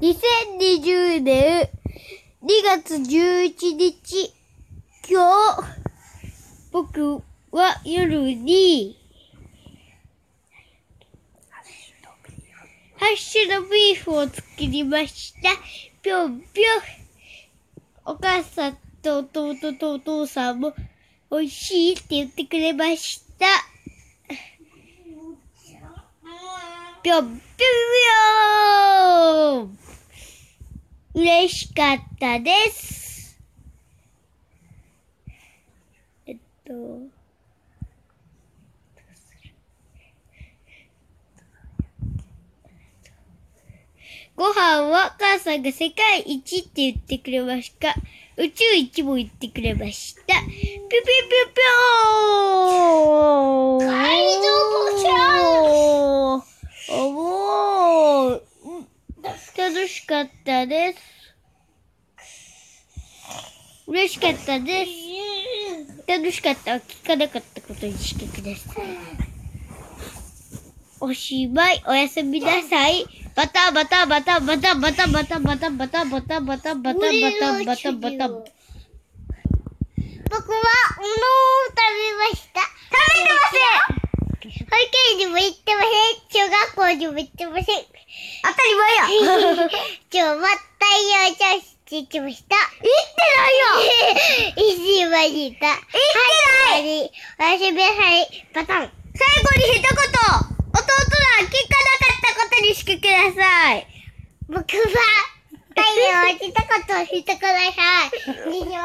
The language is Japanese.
2020年2月11日、今日、僕は夜に、ハッシュドビーフを作りました。ぴょんぴょん。お母さんと弟とお父さんも美味しいって言ってくれました。ぴょんぴょんぴょん嬉しかったです。えっと、ご飯は母さんが世界一って言ってくれました。宇宙一も言ってくれました。ぴょぴょぴょぴょー街道ポチャあ、もう、うん楽しかったです。嬉しかったです。楽しかった。聞かなかったことにしてください。おしまい、おやすみなさい。バタバタバタバタバタバタバタバタバタバタバタバタバタバタ。僕は、物を食べました。食べてません保育園にも行ってません。中学校にも行ってません。当たり前や今日は太陽教室行きました。行ってないよ一時までいた。行ってないおやすみなさい。バタン。最後に一言弟が聞かなかったことにしてください僕は、太陽を一言してください。